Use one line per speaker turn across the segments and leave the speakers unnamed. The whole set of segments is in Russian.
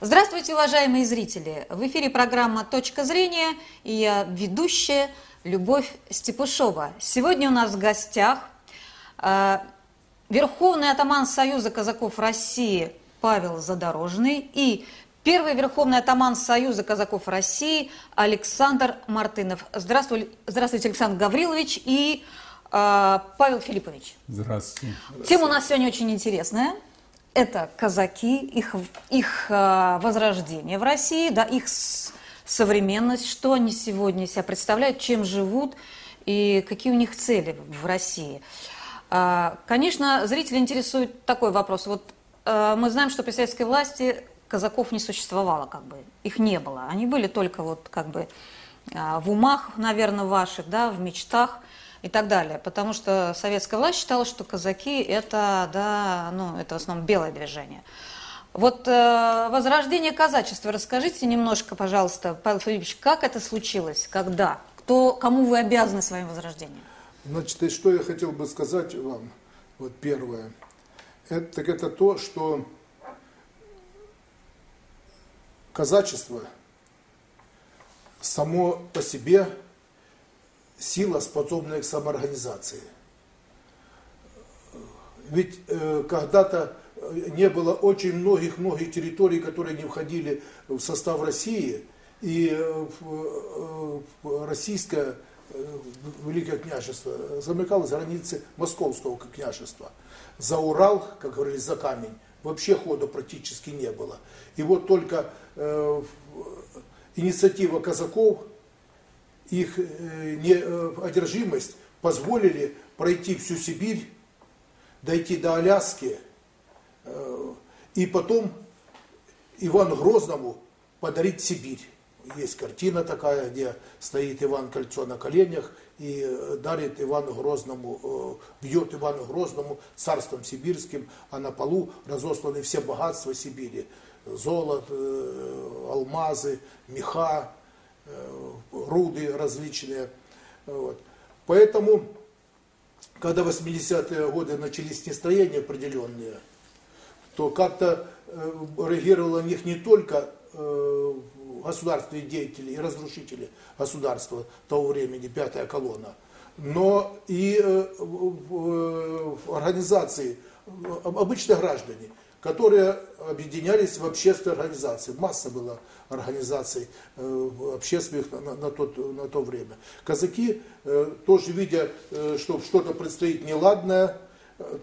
Здравствуйте, уважаемые зрители! В эфире программа «Точка зрения» и я ведущая Любовь Степушова. Сегодня у нас в гостях э, Верховный атаман Союза казаков России Павел Задорожный и первый Верховный атаман Союза казаков России Александр Мартынов. Здравствуй, здравствуйте, Александр Гаврилович и э, Павел Филиппович.
Здравствуйте.
Тема у нас сегодня очень интересная – это казаки, их, их э, возрождение в России, да, их современность, что они сегодня себя представляют, чем живут и какие у них цели в России. Э, конечно, зрители интересует такой вопрос. Вот э, мы знаем, что при советской власти казаков не существовало, как бы, их не было. Они были только вот как бы э, в умах, наверное, ваших, да, в мечтах и так далее. Потому что советская власть считала, что казаки это, да, ну, это в основном белое движение. Вот э, возрождение казачества, расскажите немножко, пожалуйста, Павел Филиппович, как это случилось, когда, кто, кому вы обязаны своим возрождением?
Значит, и что я хотел бы сказать вам, вот первое, это, так это то, что казачество само по себе сила, способная к самоорганизации. Ведь э, когда-то не было очень многих-многих территорий, которые не входили в состав России, и э, э, российское э, Великое княжество замыкалось границы Московского княжества. За Урал, как говорили, за камень, вообще хода практически не было. И вот только э, инициатива казаков – их э, неодержимость позволили пройти всю Сибирь, дойти до Аляски, э, и потом Ивану Грозному подарить Сибирь. Есть картина такая, где стоит Иван Кольцо на коленях и э, дарит Ивану Грозному, бьет Ивану Грозному царством сибирским, а на полу разосланы все богатства Сибири. Золото, алмазы, меха, Э, руды различные. Вот. Поэтому, когда 80-е годы начались нестроения определенные, то как-то э, реагировало на них не только э, государственные деятели и разрушители государства того времени, пятая колонна, но и организации, обычные граждане, которые объединялись в общественные организации. Масса была организаций э, общественных на, на, тот, на то время. Казаки, э, тоже видя, э, что что-то предстоит неладное,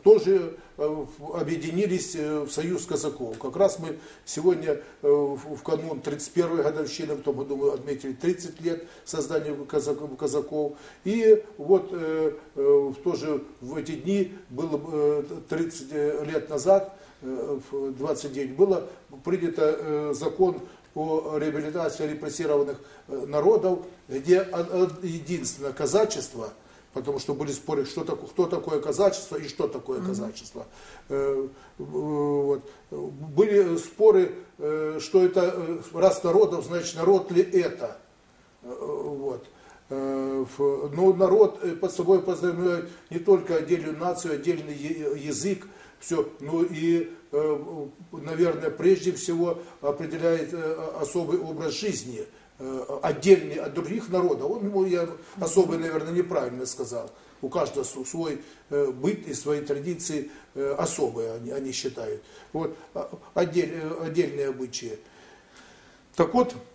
тоже объединились в союз казаков. Как раз мы сегодня в канун 31-й годовщины, в том году мы отметили 30 лет создания казаков. И вот тоже в эти дни, было 30 лет назад, в 29 было принято закон о реабилитации репрессированных э, народов, где единственное казачество, потому что были споры, что такое, кто такое казачество и что такое казачество. Mm-hmm. Вот. Были споры, что это раз народов, значит народ ли это. Вот. Но народ под собой подразумевает не только отдельную нацию, отдельный язык, все, ну и, э, наверное, прежде всего определяет э, особый образ жизни, э, отдельный от других народов. Он, ну, я особый, наверное, неправильно сказал. У каждого свой быт и свои традиции особые, они, они считают. Вот, а, отдель, отдельные обычаи. Так вот, Э,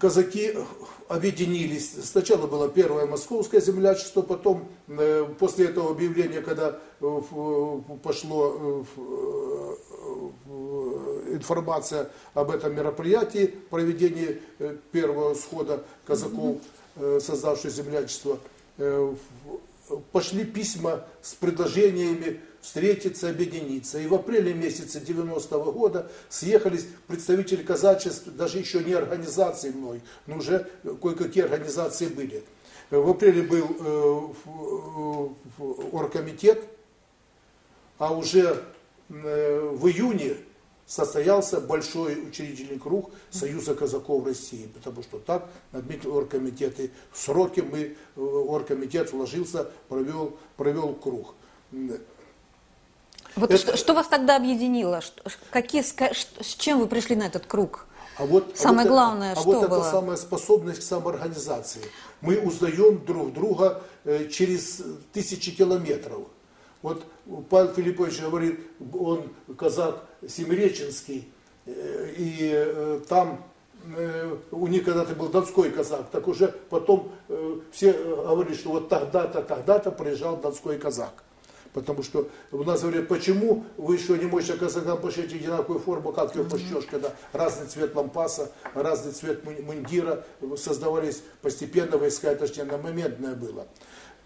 казаки объединились. Сначала было первое московское землячество, потом э, после этого объявления, когда э, пошло информация об этом мероприятии, проведении первого схода казаков, создавших землячество, пошли письма с предложениями встретиться, объединиться. И в апреле месяце 90-го года съехались представители казачеств, даже еще не организации мной, но уже кое-какие организации были. В апреле был э, оргкомитет, а уже э, в июне состоялся большой учредительный круг Союза казаков России, потому что так отметил оргкомитет. И в сроки мы, э, оргкомитет вложился, провел, провел круг.
Вот это... что, что вас тогда объединило? Какие, с чем вы пришли на этот круг?
А вот,
Самое
а вот
главное,
это,
что
а вот
было?
это самая способность к самоорганизации. Мы узнаем друг друга э, через тысячи километров. Вот Павел Филиппович говорит, он казак Семиреченский, э, и э, там у них когда-то был донской казак, так уже потом все говорили, что вот тогда-то, тогда-то приезжал донской казак. Потому что у нас говорят, почему вы еще не можете казакам пошить одинаковую форму, как ее пошьешь, когда разный цвет лампаса, разный цвет мундира создавались постепенно войска, же не моментное было.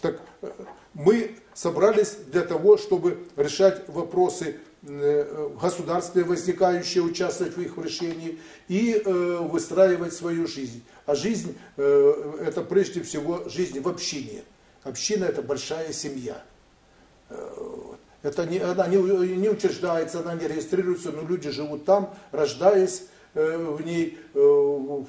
Так э, мы собрались для того, чтобы решать вопросы э, государственные, возникающие, участвовать в их решении и э, выстраивать свою жизнь. А жизнь это прежде всего жизнь в общине. Община это большая семья. Это не, она не, не утверждается, она не регистрируется, но люди живут там, рождаясь э, в ней, э,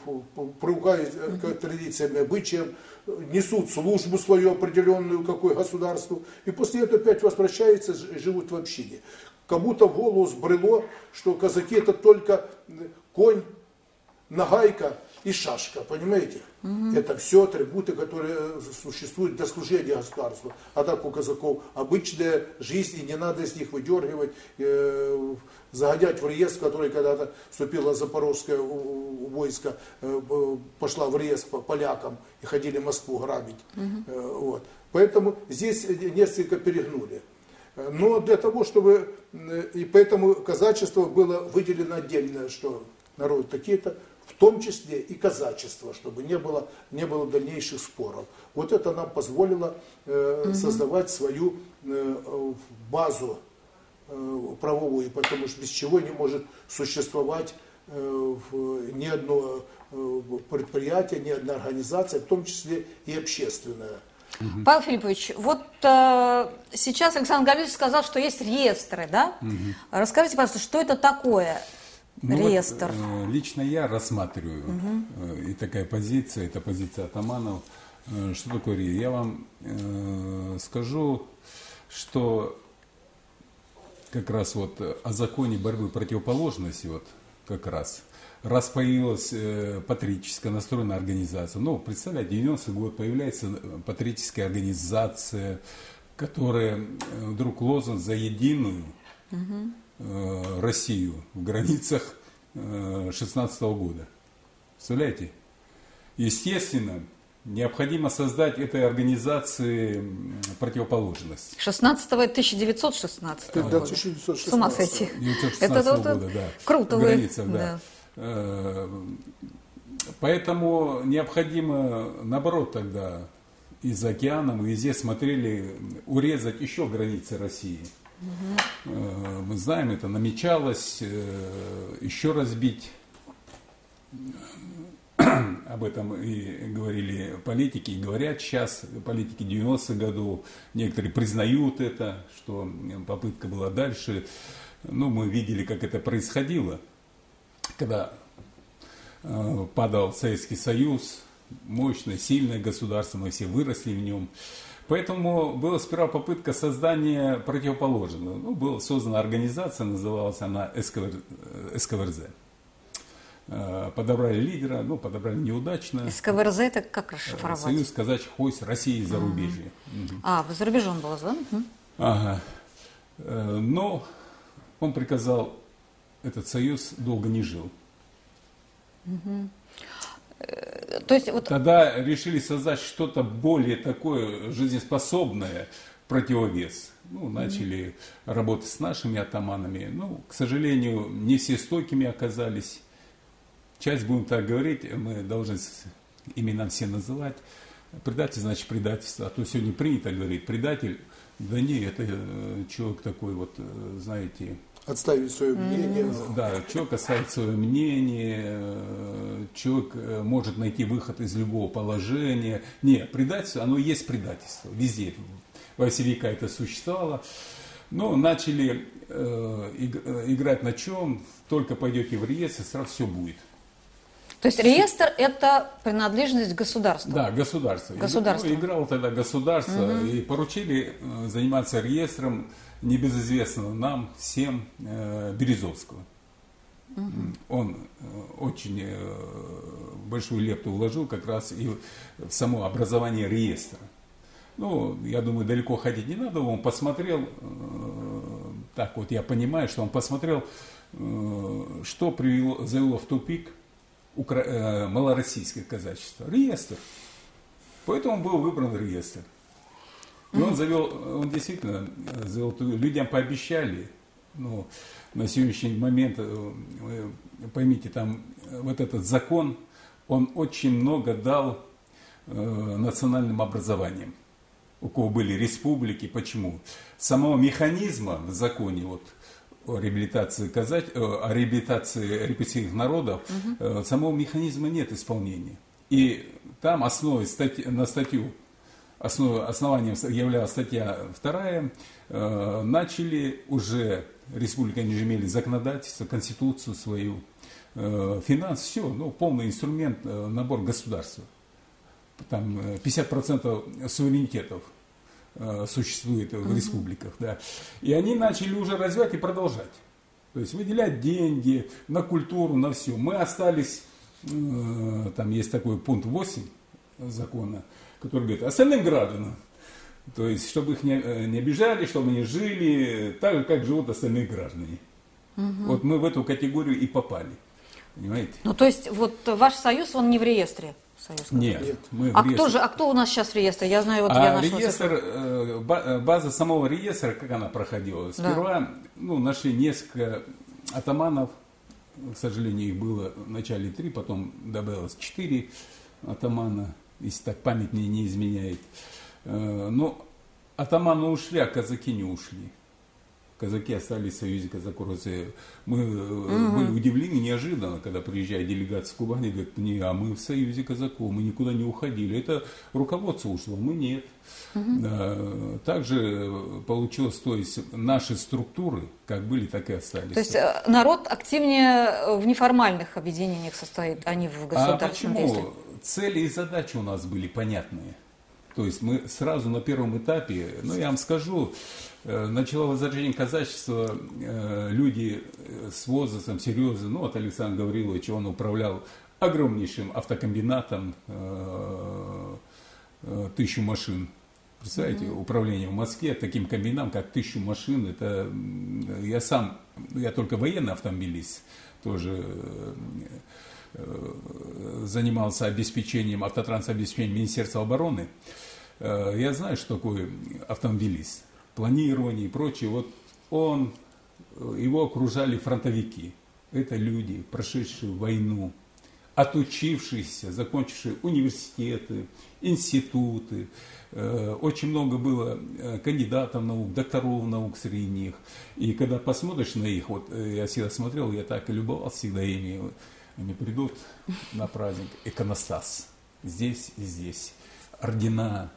привыкают к традициям и обычаям, несут службу свою определенную, какой государству, и после этого опять возвращаются и живут в общине. Кому-то в голову сбрело, что казаки это только конь, нагайка и шашка, понимаете? Угу. Это все атрибуты, которые существуют для служения государству. А так у казаков обычная жизнь, и не надо из них выдергивать, э, загонять в реестр, который когда-то вступило запорожское войско, э, пошла в реестр по полякам и ходили Москву грабить. Угу. Э, вот. Поэтому здесь несколько перегнули. Но для того, чтобы... Э, и поэтому казачество было выделено отдельно, что народ такие-то, в том числе и казачество, чтобы не было, не было дальнейших споров. Вот это нам позволило э, угу. создавать свою э, базу э, правовую, потому что без чего не может существовать э, ни одно э, предприятие, ни одна организация, в том числе и общественная.
Угу. Павел Филиппович, вот э, сейчас Александр Гаврилович сказал, что есть реестры, да? Угу. Расскажите, пожалуйста, что это такое? Ну, реестр.
Вот, э, лично я рассматриваю, угу. и такая позиция, это позиция атаманов. Э, что такое реестр? Я вам э, скажу, что как раз вот о законе борьбы противоположности, вот как раз, раз появилась э, патриотическая настроенная организация, ну, представляете, 90 год появляется патриотическая организация, которая вдруг лозунг за единую, угу Россию в границах 16 э, года. Представляете? Естественно, необходимо создать этой организации противоположность.
16 1916 года. 1916. С ума сойти.
1916 Это года, вот, да.
Круто
в границах, вы. Да. да. Э, поэтому необходимо, наоборот, тогда из океана мы везде смотрели урезать еще границы России. Угу. Мы знаем, это намечалось, э, еще разбить. Об этом и говорили политики, и говорят сейчас политики 90-х годов. Некоторые признают это, что попытка была дальше. Ну, мы видели, как это происходило, когда э, падал Советский Союз, мощное, сильное государство, мы все выросли в нем. Поэтому была сперва попытка создания противоположного. Ну, была создана организация, называлась она СКВР, СКВРЗ. Э, подобрали лидера, ну, подобрали неудачно.
СКВРЗ это как расшифровать?
Союз казачьих войск России и зарубежья.
Угу. А, вы за рубежом был, да? Угу.
Ага. Э, но он приказал, этот союз долго не жил.
Угу. То есть, вот...
Тогда решили создать что-то более такое жизнеспособное, противовес. Ну, начали mm-hmm. работать с нашими атаманами. Ну, к сожалению, не все стойкими оказались. Часть, будем так говорить, мы должны имена все называть. Предатель значит предательство. А то сегодня принято говорить предатель. Да не, это э, человек такой вот, э, знаете,
отставить свое мнение.
Да, человек оставит свое мнение, человек э, может найти выход из любого положения. Не, предательство, оно есть предательство, везде. Во все века это существовало. Но начали э, э играть на чем, только пойдете в реестр, сразу все будет.
То есть реестр – это принадлежность государства?
Да, государство.
Государство.
Ну, играло тогда государство, угу. и поручили э, заниматься реестром небезызвестного нам всем э, Березовского. Угу. Он э, очень э, большую лепту вложил как раз и в само образование реестра. Ну, я думаю, далеко ходить не надо. Он посмотрел, так вот я понимаю, что он посмотрел, что привело, завело в тупик укра... малороссийское казачество. Реестр. Поэтому был выбран реестр. И он завел, он действительно завел, людям пообещали, ну, на сегодняшний момент, вы поймите, там вот этот закон, он очень много дал э, национальным образованиям у кого были республики. Почему? Самого механизма в законе вот, о реабилитации, казать, э, о реабилитации репрессивных народов, угу. самого механизма нет исполнения. И там основой статьи, на статью, основ, основанием являлась статья 2, э, начали уже, республика они же имели законодательство, конституцию свою, финанс, все, ну, полный инструмент, набор государства там 50% суверенитетов Э, существует в угу. республиках, да. И они начали уже развивать и продолжать. То есть выделять деньги на культуру, на все. Мы остались, э, там есть такой пункт 8 закона, который говорит, остальным гражданам. То есть, чтобы их не, э, не обижали, чтобы они жили так же, как живут остальные граждане. Угу. Вот мы в эту категорию и попали. Понимаете?
Ну, то есть, вот ваш союз, он не в реестре?
Союз Нет, Нет,
мы а кто же, а кто у нас сейчас в реестре? Я знаю, вот а я
нашла. Реестр, э, база самого реестра, как она проходила? Сперва, да. ну, нашли несколько атаманов, к сожалению, их было в начале три, потом добавилось четыре атамана, если так память мне не изменяет. Э, но атаманы ушли, а казаки не ушли казаки остались в Союзе казаков Мы угу. были удивлены неожиданно, когда приезжает делегация Кубани, говорит, не, а мы в Союзе казаков, мы никуда не уходили. Это руководство ушло, мы нет. Угу. Также получилось, то есть наши структуры как были, так и остались.
То есть э, народ активнее в неформальных объединениях состоит, а не в государственном
а почему? Цели и задачи у нас были понятные. То есть мы сразу на первом этапе, ну я вам скажу, Э, начало возрождение казачества э, люди э, с возрастом серьезно, ну вот Александр Гаврилович, он управлял огромнейшим автокомбинатом, тысячу машин. Представляете, mm-hmm. управление в Москве таким комбинатом, как тысячу машин, это я сам, я только военный автомобилист, тоже занимался обеспечением, автотрансобеспечением Министерства обороны. Я знаю, что такое автомобилист планирование и прочее, вот он, его окружали фронтовики. Это люди, прошедшие войну, отучившиеся, закончившие университеты, институты. Э, очень много было э, кандидатов наук, докторов наук среди них. И когда посмотришь на их, вот э, я всегда смотрел, я так и любовался всегда ими. Они придут на праздник, иконостас. Здесь и здесь. Ордена,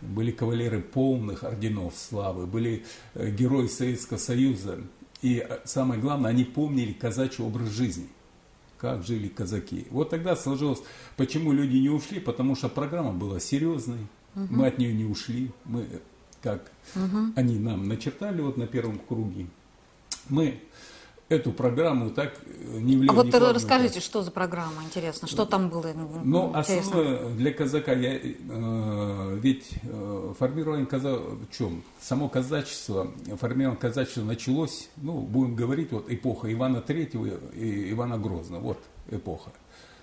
были кавалеры полных орденов славы, были э, герои Советского Союза. И э, самое главное, они помнили казачий образ жизни, как жили казаки. Вот тогда сложилось, почему люди не ушли, потому что программа была серьезной, угу. мы от нее не ушли, мы как угу. они нам начертали вот на первом круге, мы эту программу так э, не влияет.
А вот расскажите, что за программа, интересно, что там было
Ну, основное для казака, я, э, ведь э, формирование казака, в чем? Само казачество, формирование казачества началось, ну, будем говорить, вот эпоха Ивана Третьего и Ивана Грозного, вот эпоха.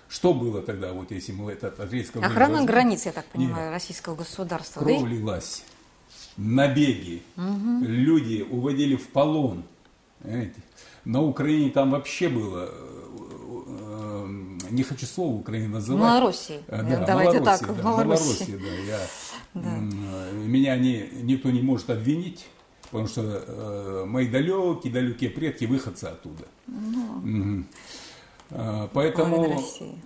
Что было тогда, вот если мы этот отрезок...
Охрана границ, я так понимаю, Нет. российского государства.
Кровь да? лилась, набеги, угу. люди уводили в полон, понимаете? На Украине там вообще было, э, не хочу слово Украина называть.
Малороссии.
Э, да, Давайте Малороссия, так, да, Малороссия. да, я, да. Меня не, никто не может обвинить, потому что э, мои далекие, далекие предки выходцы оттуда. Ну, угу. Поэтому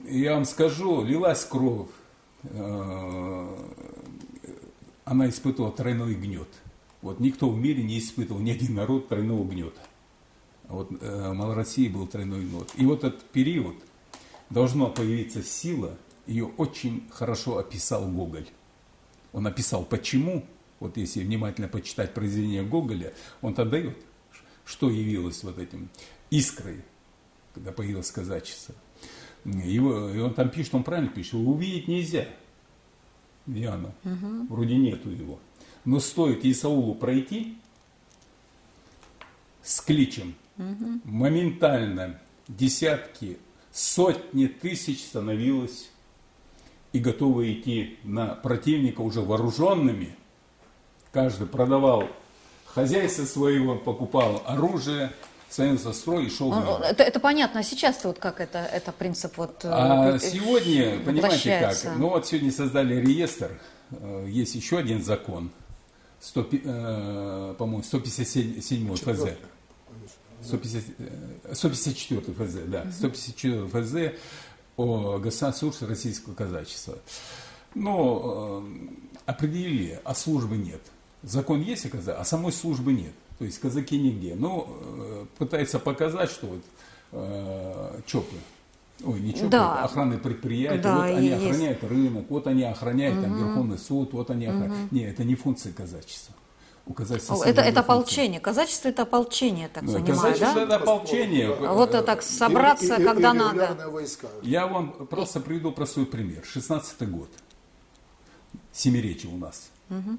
я вам скажу, лилась кровь, она испытывала тройной гнет. Вот никто в мире не испытывал, ни один народ тройного гнета. Вот э, Малороссии был тройной год. И вот этот период, должна появиться сила, ее очень хорошо описал Гоголь. Он описал, почему, вот если внимательно почитать произведение Гоголя, он тогда дает, что явилось вот этим искрой, когда появилось казачество. Его, и он там пишет, он правильно пишет, увидеть нельзя Диану, угу. вроде нету его. Но стоит Исаулу пройти с кличем, угу. моментально десятки, сотни тысяч становилось и готовы идти на противника уже вооруженными. Каждый продавал хозяйство свое, он покупал оружие, становился строй и шел
на это, это понятно, а сейчас вот как это, это принцип вот...
Э, а сегодня, понимаете как, ну вот сегодня создали реестр, э, есть еще один закон, 100, э, по-моему, 157 ФЗ. 150, 154 ФЗ, да, 154 ФЗ о государстве российского казачества. Но э, определили, а службы нет. Закон есть, а самой службы нет. То есть казаки нигде. Но э, пытается показать, что вот э, ЧОПы, ой, не ЧОПы, да. охранные предприятия, да, вот они есть. охраняют рынок, вот они охраняют угу. там Верховный суд, вот они охраняют. Угу. Нет, это не функция казачества.
У казачества это, это ополчение. Казачество это ополчение, так ну, понимаю,
казачество да? это ополчение.
Вот это так собраться, и, и, когда и, надо.
Войска.
Я вам просто приведу простой пример. 16 год. Семиречие у нас. Угу.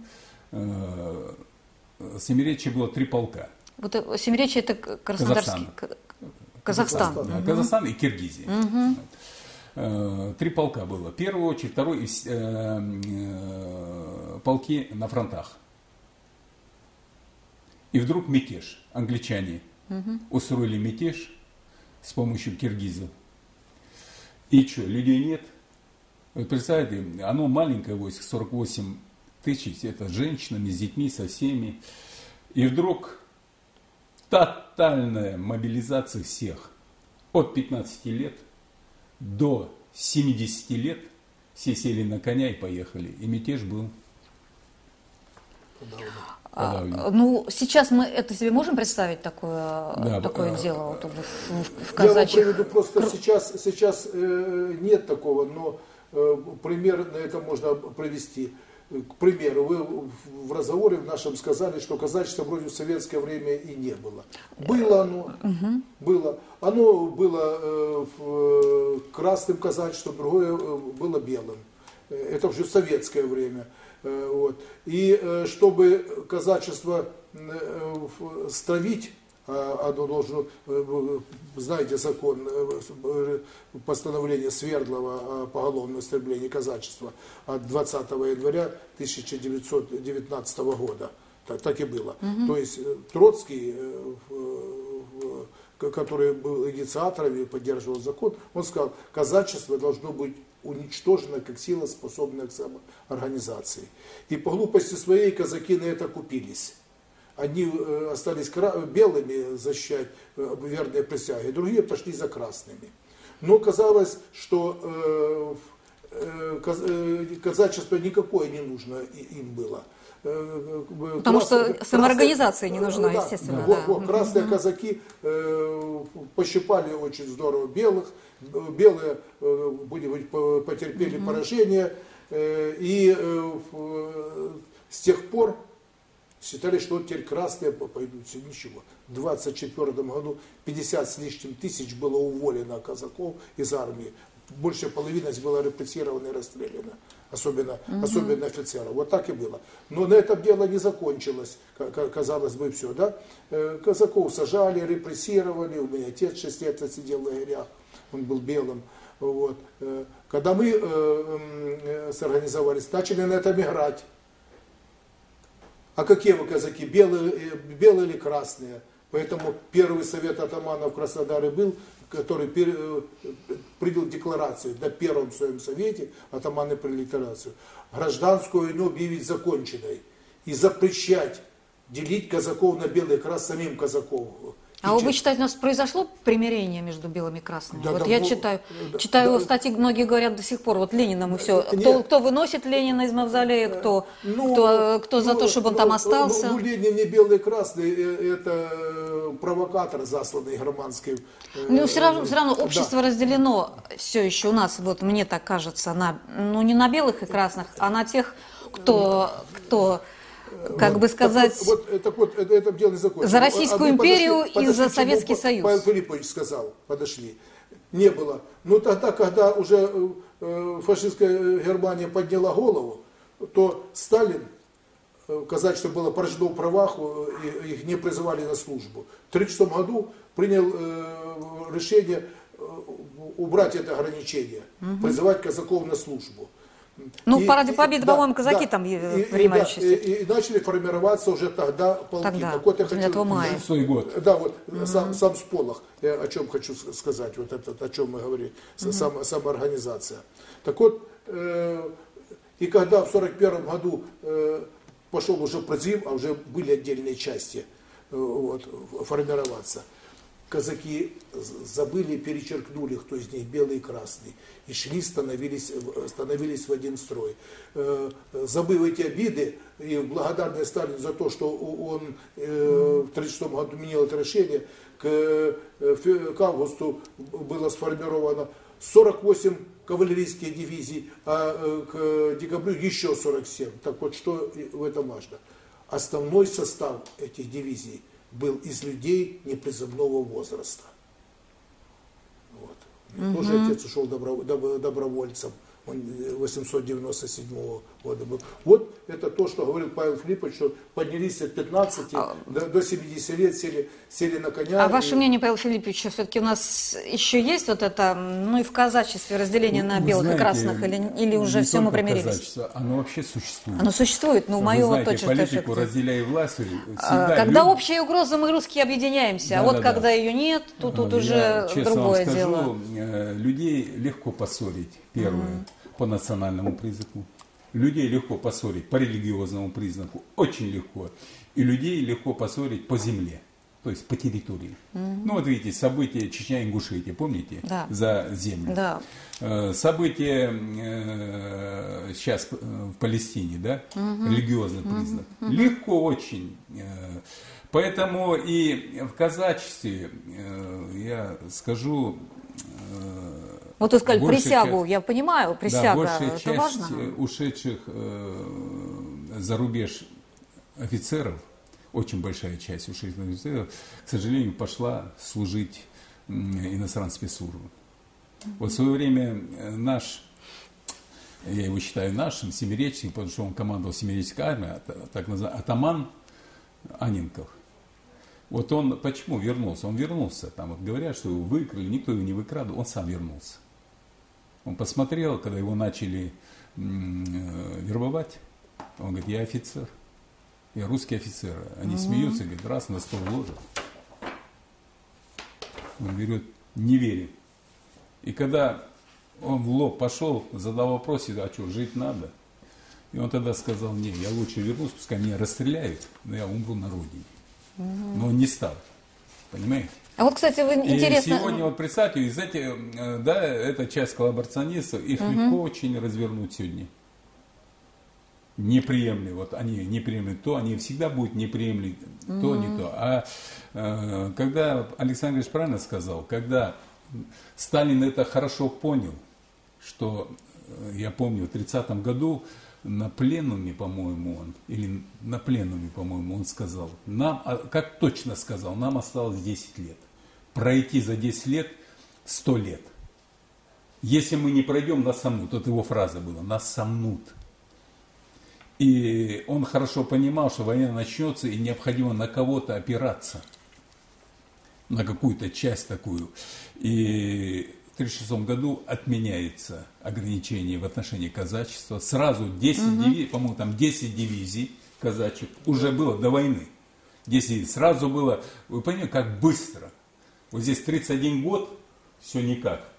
Семиречие было три полка.
Вот э, Семиречие это Краснодарский.
Казахстан. Казахстан, да, угу. Казахстан и Киргизия. Угу. Три полка было. Первый очередь, второй полки на фронтах. И вдруг мятеж. Англичане угу. устроили мятеж с помощью киргизов. И что, людей нет? Вы представляете, оно маленькое войско, 48 тысяч, это с женщинами, с детьми, со всеми. И вдруг тотальная мобилизация всех. От 15 лет до 70 лет все сели на коня и поехали. И мятеж был.
А, ну, сейчас мы это себе можем представить такое, да, такое а, дело вот, в, в, казачьих...
Я вам просто сейчас, сейчас э, нет такого, но э, пример на это можно провести. К примеру, вы в разговоре в нашем сказали, что казачество вроде в советское время и не было. Было оно, угу. было. Оно было э, э, красным казачеством, другое э, было белым. Э, это уже советское время. Э, вот. И э, чтобы казачество э, стравить, а, оно должно, знаете, закон, постановление Свердлова о поголовном истреблении казачества от 20 января 1919 года. Так, так и было. Угу. То есть Троцкий, который был инициатором и поддерживал закон, он сказал, казачество должно быть уничтожена как сила, способная к самоорганизации. И по глупости своей казаки на это купились. Одни э, остались белыми защищать э, верные присяги, другие пошли за красными. Но казалось, что э, казачество никакое не нужно им было.
Потому Крас... что самоорганизация не нужна, да, естественно.
Да, да. Вот, красные казаки э, пощипали очень здорово белых, белые э, быть, потерпели угу. поражение, э, и э, с тех пор считали, что вот теперь красные пойдут, все ничего. В 24 году 50 с лишним тысяч было уволено казаков из армии. Больше половины было репрессировано и расстреляно, особенно, угу. особенно офицеров. Вот так и было. Но на этом дело не закончилось, казалось бы, все. Да? Казаков сажали, репрессировали, у меня отец 6 лет сидел в лагерях он был белым. Вот. Э, когда мы э, э, сорганизовались, начали на этом играть. А какие вы казаки, белые, э, белые или красные? Поэтому первый совет атаманов в Краснодаре был, который э, принял декларацию. На первом своем совете, атаманы приняли декларацию, гражданскую войну объявить законченной и запрещать делить казаков на белые и красные самим казаков
А вы считаете, у нас произошло примирение между белыми и красными?
Да,
вот
да,
я
ну,
читаю,
да,
читаю
да.
статьи, многие говорят до сих пор, вот Ленина мы все,
Нет.
кто, кто выносит Ленина из мавзолея, кто, кто, кто за
ну,
то, чтобы он
ну,
там
ну,
остался.
Ну, Ленин не белый, красный, э, это э, провокатор, засланный германским. э,
Ну, все равно, все равно
да.
общество разделено все еще у нас, вот мне так кажется, на, ну не на белых и красных, а на тех, кто, кто как бы сказать,
Так вот, вот, так вот, это, это дело закончено.
За Российскую
вы
империю
подошли-
и за
подошли, к чему
Советский
Па-
Союз.
Павел Филиппович сказал, подошли. Не было. Ну тогда, когда уже э, э, фашистская Германия подняла голову, то Сталин, э, сказать, что было поражено в правах, и- их не призывали на службу. В 1936 году принял решение убрать это ограничение, призывать казаков на службу.
Ну, в
И-
параде
и-
Победы,
да,
по-моему, казаки
да.
там, э,
И- и, да,
участие.
И, и начали формироваться уже тогда полки.
Тогда,
Так вот я
9
хочу-
мая.
Год.
Да, вот сам, сам Сполох, я о чем хочу сказать, вот этот, о чем мы говорим, с- сам, самоорганизация. Так вот, э, и когда в 1941 году э, пошел уже призыв, а уже были отдельные части э, вот, формироваться, казаки забыли, перечеркнули, кто из них белый и красный, и шли, становились, становились в один строй. Э, Забыв эти обиды, и благодарный Сталин за то, что он э, в 1936 году менял это решение, к, э, к августу было сформировано 48 кавалерийских дивизий, а к декабрю еще 47. Так вот, что в этом важно? Основной состав этих дивизий был из людей непризывного возраста. Вот. У меня Тоже отец ушел добро- добро- добровольцем. Он э, 897 года был. Вот это то, что говорил Павел Филиппович, что поднялись от 15 до, до 70 лет, сели, сели на коня.
А ваше
и-
мнение, Павел Филиппович, все-таки у нас еще есть вот это, ну и в казачестве разделение на
Вы
белых
знаете,
и красных, или, или уже
не
все мы примирились?
казачество, оно вообще существует.
Оно существует, но мое вот точно
политику
точно-
разделяй власть
А, Когда
люб-
общая угроза, мы русские объединяемся, а
Да,
вот
да, да.
когда ее нет, то тут
Я
уже
честно
другое
вам скажу,
дело.
э, людей легко поссорить, первое, по национальному признаку. Людей легко поссорить по религиозному признаку, очень легко. И людей легко поссорить по земле, то есть по территории. Ну вот видите, события Чечня-Ингушетия, помните?
Да.
За землю.
Да.
Э, События э, сейчас э, в Палестине, да, религиозный признак. Легко очень. Поэтому и в казачестве, я скажу,
Вот вы сказали
большая
присягу,
часть-
я понимаю,
да,
присяга,
большая
это
часть
важно.
э, ушедших э, за рубеж офицеров, очень большая часть ушедших офицеров, к сожалению, пошла служить м, иностранной спецслужбы. Вот в свое время э, наш, я его считаю нашим, Семиречный, потому что он командовал Семиречской армией, а так называемый атаман Анинков. Вот он почему вернулся? Он вернулся. Там вот говорят, что его выкрали, никто его не выкрадывал, он сам вернулся. Он посмотрел, когда его начали э, вербовать, он говорит, я офицер, я русский офицер. Они смеются, говорят, раз на стол ложат. Он говорит, не верим. И когда он в лоб пошел, задал вопрос, а что, жить надо? И он тогда сказал, не, я лучше вернусь, пускай меня расстреляют, но я умру на родине. Но он не стал. Понимаете?
А вот, кстати, вы
И
интересно...
сегодня, вот представьте, из этих, э, да, эта часть коллаборационистов, их легко очень развернуть сегодня. Неприемли, вот они неприемли то, они всегда будут неприемли то, не то. А э, когда Александр Ильич правильно сказал, когда Сталин это хорошо понял, что, э, я помню, в 30 году на пленуме, по-моему, он, или на пленуме, по-моему, он сказал, нам, а, как точно сказал, нам осталось 10 лет. Пройти за 10 лет 100 лет. Если мы не пройдем, нас сомнут. Вот его фраза была, нас сомнут. И он хорошо понимал, что война начнется и необходимо на кого-то опираться. На какую-то часть такую. И 1936 году отменяется ограничение в отношении казачества. Сразу 10 дивизий, по-моему, там 10 дивизий казачек уже было до войны. 10 дивизий. Сразу было, вы понимаете, как быстро. Вот здесь 31 год, все никак.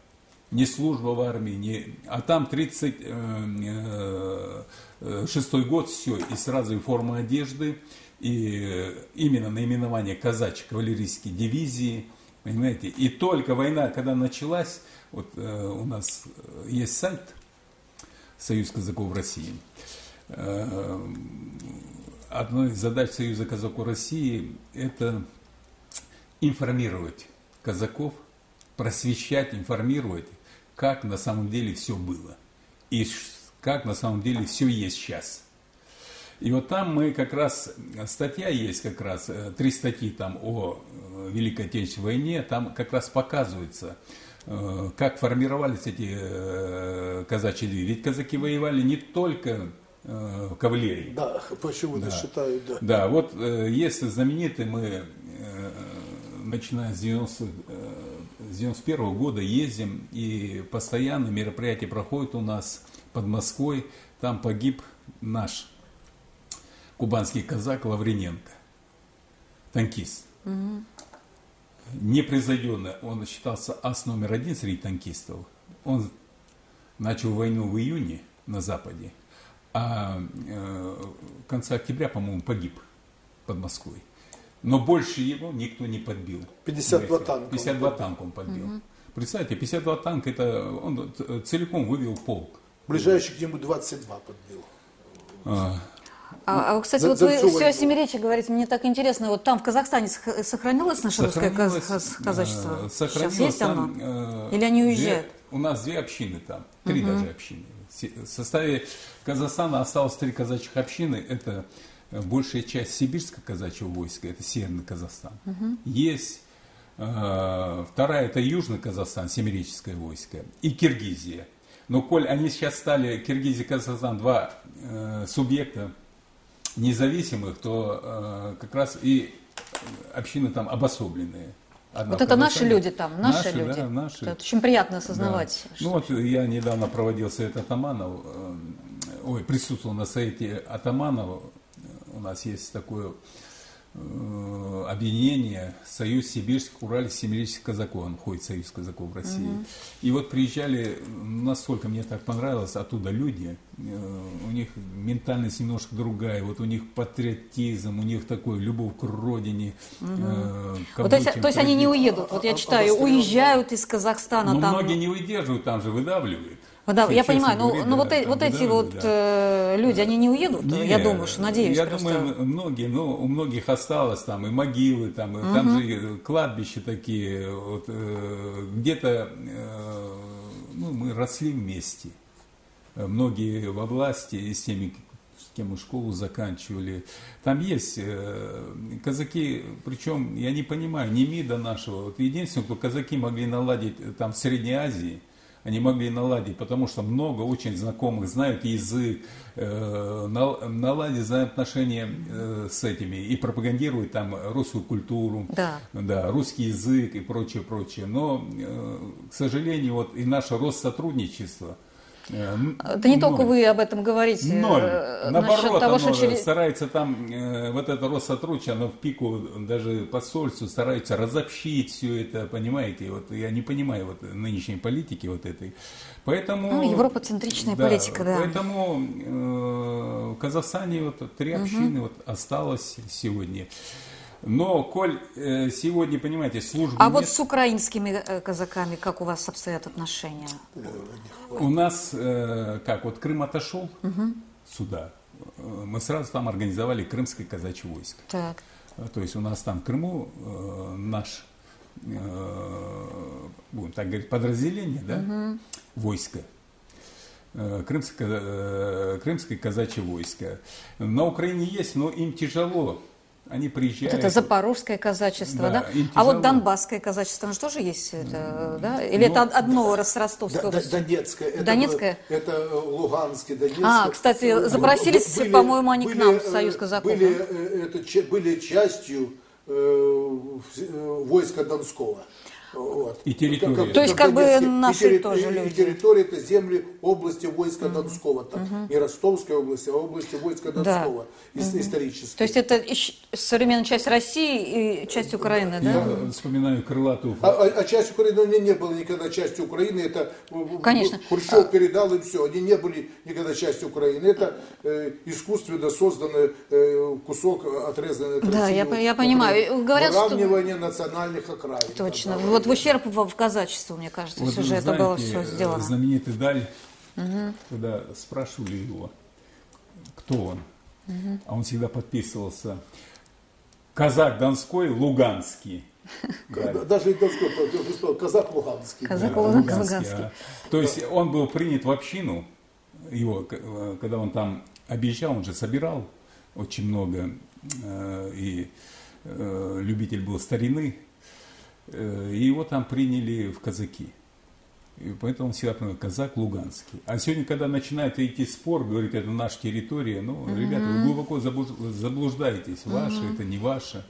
Не служба в армии, не... а там 36 год, все, и сразу и форма одежды, И именно наименование казачьей кавалерийской дивизии, понимаете. И только война, когда началась, вот э, у нас есть сайт Союз казаков России. Э, одной из задач Союза казаков России – это информировать казаков, просвещать, информировать, как на самом деле все было и как на самом деле все есть сейчас. И вот там мы как раз, статья есть как раз, э, три статьи там о э, Великой Отечественной войне, там как раз показывается, э, как формировались эти казачьи двери. Ведь казаки воевали не только в кавалерии.
Да, почему-то да. считают, да.
Да, вот если знаменитый мы, начиная с 90 с 91 года ездим, и постоянно мероприятия проходят у нас под Москвой. Там погиб наш кубанский казак Лаврененко, танкист. Угу. Непревзойденный, он считался ас номер один среди танкистов. Он начал войну в июне на Западе, а э, в конце октября, по-моему, погиб под Москвой. Но больше его никто не подбил.
52 танка.
52 танка он подбил. Угу. Представьте, 52 танка, это он целиком вывел полк.
Ближайший к нему 22 подбил.
А, а, а кстати, вот вы все о Семиречье говорите, мне так интересно, вот там в Казахстане сохранилось наше русское каз казачество?
Э, Сейчас есть там,
оно? Э, Или они уезжают?
Две, у нас две общины там, три угу. даже общины. В составе Казахстана осталось три казачьих общины. Это э, большая часть сибирского казачьего войска, это Северный Казахстан. Угу. Есть э, вторая, это Южный Казахстан, Семиреческое войско. И Киргизия. Но коль они сейчас стали, Киргизия и Казахстан, два э, субъекта независимых, то э, как раз и общины там обособленные.
Одна вот это наши люди там, наши, наши люди. Да, наши. Это очень приятно осознавать.
Да. Ну вот я недавно проводил совет атаманов, э, ой, присутствовал на совете атаманов, у нас есть такое Э, объединение Союз сибирских, уральских, казаков, он входит в Союз казаков в России. Угу. И вот приезжали, настолько мне так понравилось, оттуда люди, э, у них ментальность немножко другая, вот у них патриотизм, у них такой любовь к родине.
Угу. Э, вот, то, есть, то есть они не уедут, вот я читаю, уезжают из Казахстана.
Но
там...
многие не выдерживают, там же выдавливают.
Да, я понимаю, но, но вот, э, вот эти вот да. э, люди, они не уедут, не, я думаю, что надеюсь.
Я
просто.
думаю, многие, ну, у многих осталось там и могилы, там, угу. там же кладбища такие, вот, э, где-то, э, ну, мы росли вместе. Многие во власти и с теми, с кем мы школу заканчивали. Там есть э, казаки, причем, я не понимаю, не МИДа нашего. Вот единственное, кто казаки могли наладить э, там в Средней Азии – они могли наладить, потому что много очень знакомых знают язык, э, наладить взаимоотношения э, с этими и пропагандируют там русскую культуру,
да.
Да, русский язык и прочее, прочее. Но, э, к сожалению, вот и наше Россотрудничество –
Э, это не только вы об этом говорите.
Ноль. Э, Наоборот, того, оно через... старается там, э, вот это Россотрудничество, оно в пику даже посольству старается разобщить все это, понимаете? Вот я не понимаю вот нынешней политики вот этой. Поэтому...
Ну, европоцентричная да, политика, да.
Поэтому э, в Казахстане вот три общины угу. вот осталось сегодня. Но, коль э, сегодня, понимаете, служба...
А нет... вот с украинскими э, казаками как у вас обстоят отношения?
У нас, э, как, вот Крым отошел угу. сюда, мы сразу там организовали Крымское казачье войско.
Так.
То есть у нас там в Крыму наш, будем так говорить, подразделение, да, угу. войско. Крымское, Крымское казачье войско. На Украине есть, но им тяжело они приезжают.
Вот это запорожское казачество, да? да? А вот донбасское казачество, оно же тоже есть, это, да? Или ну, это одно с Ростовской области?
Донецкое. Это,
Донецкое?
Это Луганское, Донецкое.
А, кстати, запросились, по-моему, они были, к нам в Союз казаков.
Были, э, это, были частью э, э, войска Донского. Вот.
И территория.
То есть как бы наши
и терри-
тоже
и- и
люди.
территория это земли области войска Донского. там, Не Ростовской области, а области войска
Да.
Донского. ис- Исторически.
То есть это современная часть России и часть Украины, да?
Я вспоминаю крылатую
А, а- а часть Украины меня не было никогда частью Украины. Это
Конечно.
Хрущев передал им все. Они не были никогда частью Украины. Это э, искусственно созданный э, кусок отрезанный от
Да, я я понимаю. Говорят, что-
национальных окраин.
Точно.
Да,
Вот в ущерб в, казачеству, мне кажется,
Вот
же это было
знаете,
все сделано.
Знаменитый Даль, когда спрашивали его, кто он, а он всегда подписывался казак Донской, Луганский.
Да, Даже и Донской, казак Луганский.
Казак
Да,
Луганский.
Луганский, а. То есть он был принят в общину, его, э, когда он там объезжал, он же собирал очень много, э, и э, любитель был старины, э, и его там приняли в казаки. И поэтому он всегда понял, казак Луганский. А сегодня, когда начинает идти спор, говорит, это наша территория, ну, ребята, вы глубоко заблуж- заблуждаетесь, ваше, это не ваше.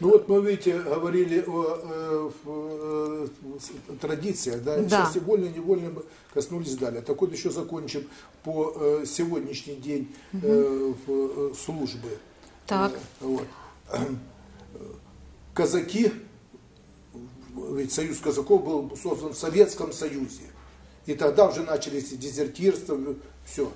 Ну вот мы, видите, говорили о э, э, традициях, да,
Да.
сейчас и вольно-невольно мы коснулись далее. Так вот еще закончим по э, сегодняшний день э, в, э, службы.
Так.
Э, вот. Казаки, ведь Союз казаков был создан в Советском Союзе. И тогда уже начались дезертирства, все.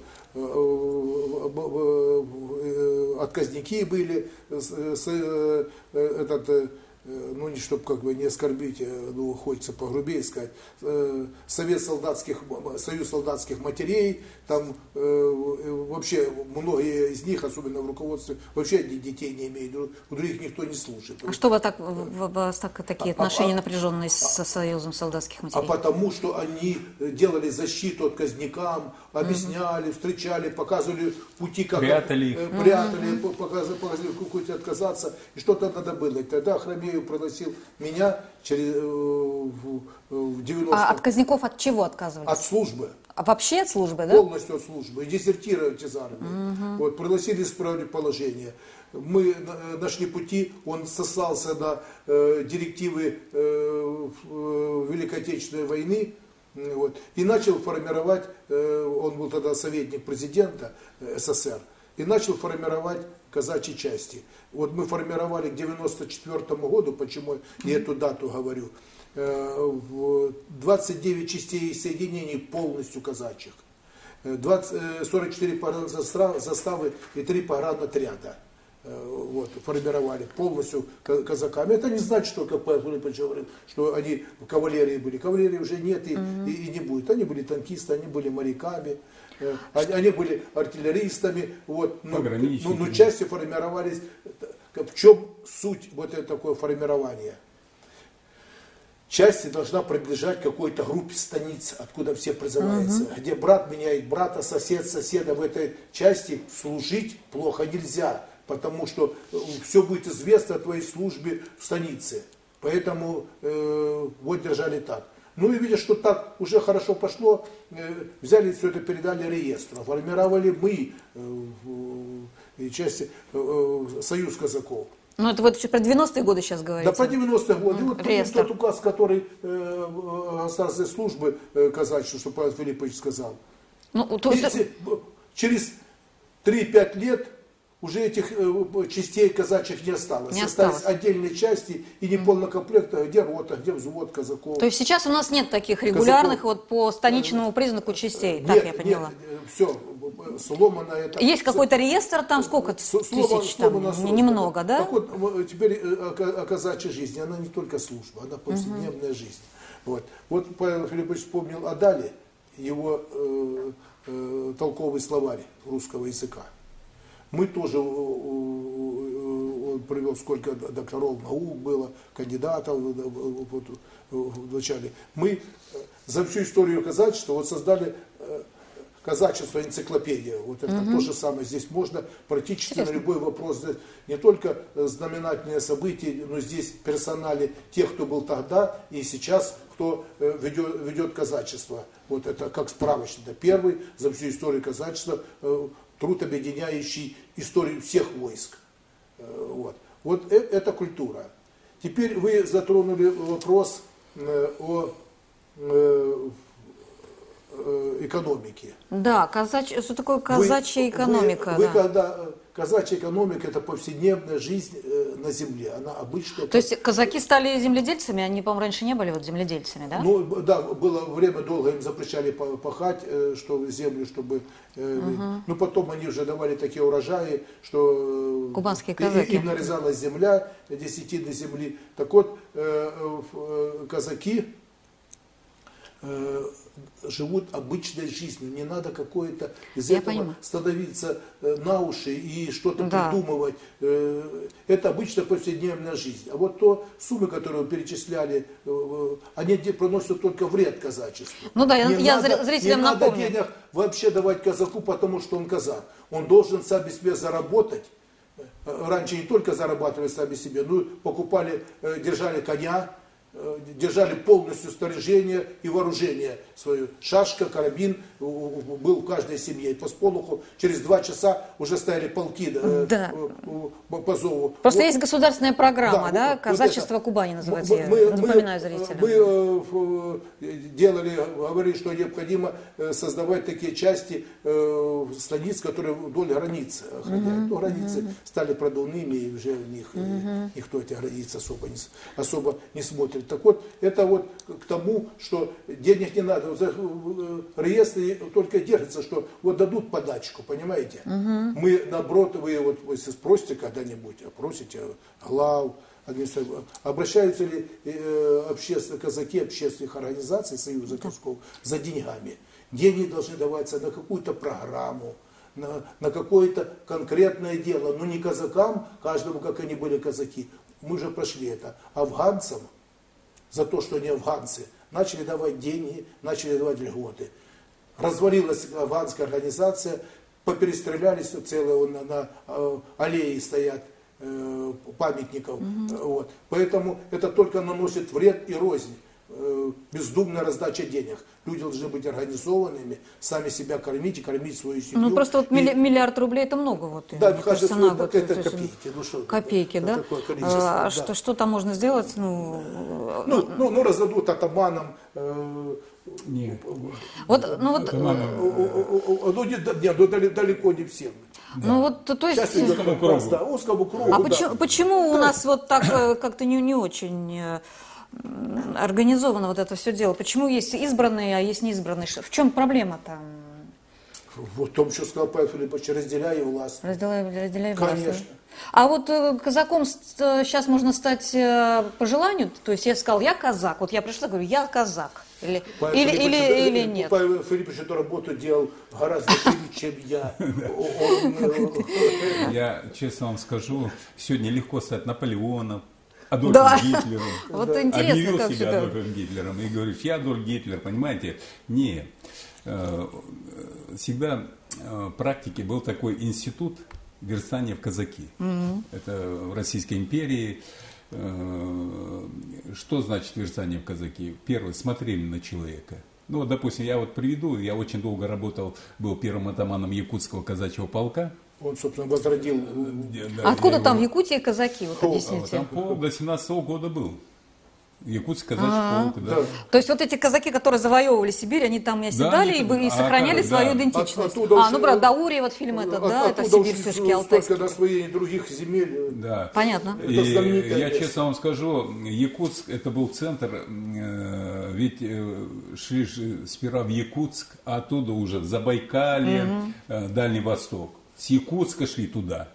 Отказники были, с- с- э, этот, э, ну не чтобы как бы не оскорбить, э, ну хочется погрубее сказать, э, Совет солдатских, Союз солдатских матерей, там э, э, вообще многие из них, особенно в руководстве, вообще д- детей не имеют, у других никто не служит.
А что вы так, вас так такие
А- а-
отношения
а-
напряженные со Союзом солдатских
А
матерей?
потому что они делали защиту отказникам, объясняли, встречали, показывали пути, как
Прятали их.
э, прятали, по- показывали, показывали, как хоть отказаться, и что-то надо было. И тогда Хромеев пригласил меня через, э, в, в 90
А отказников от чего отказывались?
от службы.
А вообще от службы, да?
полностью от службы и дезертировать из армии. Вот, пригласили исправить положение. Мы на- нашли пути, он сослался на э, директивы э, э, Великой Отечественной войны, вот, и начал формировать, э, он был тогда советник президента э, СССР, и начал формировать казачьи части. Вот мы формировали к 94 году, почему я эту дату говорю, э, в 29 частей и соединений полностью казачьих. Э, 20, э, 44 погранзастра- заставы и 3 погранотряда э, вот, формировали полностью ка- казаками. Это не значит, что, как Павел говорил, что они в кавалерии были. Кавалерии уже нет и, и, и не будет. Они были танкисты, они были моряками, э, они, они были артиллеристами. Вот, но,
Пограничниками.
но, но части формировались. э, В чем суть вот это такое формирование? части должна принадлежать какой-то группе станиц, откуда все призываются, где брат меняет брата, сосед соседа в этой части служить плохо нельзя, потому что все будет известно о твоей службе в станице. Поэтому э, вот держали так. Ну и видя, что так уже хорошо пошло, э, взяли все это, передали реестру, формировали мы э, и части э, э, Союз казаков.
Ну, это вот еще про 90-е годы сейчас говорите.
Да, по 90-е годы. Вот
реестр.
тот указ, который э, э, государственной службы э, казачьей, что Павел Филиппович сказал.
Ну, то есть-
Если, э, через 3-5 лет уже этих э, частей казачьих не осталось.
Не
Остались
осталось.
отдельные части и неполного комплекта, где рота, где взвод казаков.
То есть сейчас у нас нет таких регулярных вот по станичному признаку частей, так
нет,
я поняла.
Нет, все, сломано это.
Есть какой-то реестр, там сколько
сломано-
тысяч? Там?
сломано
Не-. Немного, да?
Так вот, теперь э, о, ка- о казачьей жизни, она не только служба, она повседневная жизнь. Вот. вот Павел Филиппович вспомнил о Дале, его э, э, толковый словарь русского языка. Мы тоже, э, э, он привел, сколько докторов наук было, кандидатов э, э, вот, э, в начале. Мы э, за всю историю казачества вот создали э, казачество энциклопедия. Вот это то же самое. Здесь можно практически на любой вопрос не только э, знаменательные события, но здесь персонали тех, кто был тогда и сейчас, кто э, ведет, ведет казачество. Вот это как справочник. Это первый за всю историю казачества э, труд, объединяющий историю всех войск. Э, Вот, вот э- это культура. Теперь вы затронули вопрос э, о экономике.
Да, казач... что такое казачья
Вы-
экономика?
Вы, вы
да.
когда э, казачья экономика это повседневная жизнь э, на земле, она обычная.
То есть казаки стали земледельцами, они, по-моему, раньше не были вот земледельцами, да?
Ну, да, было время долго им запрещали па- пахать, э, что землю, чтобы... э, Ну, потом они уже давали такие урожаи, что...
Кубанские казаки.
Им нарезалась земля, десятины земли. Так вот, казаки э, живут обычной жизнью. Не надо какое-то из
Я
этого
понимаю.
становиться э, на уши и что-то
Да.
придумывать. Э, Это обычная повседневная жизнь. А вот то суммы, которые вы перечисляли, э, э, они приносят только вред казачеству.
Ну да,
Не
я
надо-
зри- зрителям
не надо
напомню.
денег вообще давать казаку, потому что он казак. Он должен сам себе заработать. Э, Раньше не только зарабатывали сами себе, но покупали, э, держали коня, держали полностью снаряжение и вооружение свое. Шашка, карабин был в каждой семье. И по сполоху через два часа уже стояли полки э,
Да.
э, по- зову.
Просто
Вот.
есть государственная программа, да,
вот- вот
казачество
это.
Кубани называется,
Мы-
я напоминаю
мы,
зрителям.
Мы э, делали, говорили, что необходимо создавать такие части станиц, которые вдоль границы охраняют. Но границы стали продувными, и уже в них э, никто эти границы особо не, особо не смотрит. Так вот, это вот к тому, что денег не надо. Вот, э, только держатся, что вот дадут подачку, понимаете? Мы, наоборот, вы вот если спросите когда-нибудь, опросите глав, администрации, обращаются ли э, общественные казаки общественных организаций Союза казаков за деньгами? Деньги должны даваться на какую-то программу, на, на какое-то конкретное дело, но не казакам, каждому, как они были казаки. Мы же прошли это. Афганцам за то, что они афганцы, начали давать деньги, начали давать льготы. Развалилась афганская организация, поперестрелялись целые на, на, э, аллее стоят э, памятников. Э, Вот. Поэтому это только наносит вред и рознь. Э, бездумная раздача денег. Люди должны быть организованными, сами себя кормить и кормить свою семью.
Ну просто вот
И-
милли- миллиард рублей это много вот.
Да,
мне
кажется,
кажется, на
это-
год.
это копейки, ну что,
Копейки,
это
да?
такое
А
да.
что, что там можно сделать? Ну,
Ну, ну, ну, раздадут атаманам. э,
Нет.
вот, ну вот,
о- о- о, ну, не, да- не, ну, далеко не всем.
ну вот, то есть.
Сейчас
Узкому кругу.
да, узкому кругу.
А
да.
почему, почему у нас вот так э, как-то не, не очень э, организовано вот это все дело? Почему есть избранные, а есть неизбранные? В чем проблема там?
В том, что сказал Павел Филиппович, разделяй власть.
Разделяй, разделяй власть, да? А вот э, казаком сейчас можно стать э, по желанию? То есть я сказал, я казак. Вот я пришла, говорю, я казак. Или,
Павел
или,
Филиппович,
или,
это-
или
э,
нет?
Павел Филиппович эту работу делал гораздо шире, чем я. Э,
Я честно вам скажу, сегодня легко стать Наполеоном, Адольфом
Да.
Гитлером.
Вот
Да.
интересно,
Объявил
как
себя. Адольфом Гитлером и говоришь, я Адольф Гитлер, понимаете? Не. Э, Всегда э, в практике был такой институт верстания в казаки. Это в Российской империи. Э, Что значит верстание в казаки? Первое, смотрели на человека. Ну, вот, допустим, я вот приведу, я очень долго работал, был первым атаманом Якутского казачьего полка.
Он, собственно, возродил.
Да,
Откуда там в
его-
Якутии казаки? Вот объясните.
Там полк до 17 года был. Якутский казачий полк, да.
Да.
То есть вот эти казаки, которые завоевывали Сибирь, они там и оседали
они
и,
там-
и
а
сохраняли
как,
свою
да.
идентичность.
От-
а, ну, брат, Даури, вот фильм этот,
От-
да, это Сибирь,
столько
Алтайский.
на освоение других земель.
Да.
Понятно.
И я
место.
честно вам скажу, Якутск это был центр, э, ведь э, шли же сперва в Якутск, а оттуда уже в Забайкалье, э, Дальний Восток. С Якутска шли туда.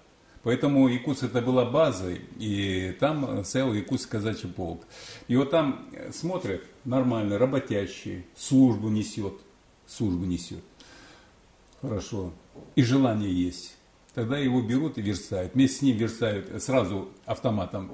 Поэтому Якутск это была базой, и там э, стоял Якутский казачий полк. И вот там э, смотрят, нормально, работящий, службу несет, службу несет. Хорошо. И желание есть. Тогда его берут и верстают. Вместе с ним верстают сразу автоматом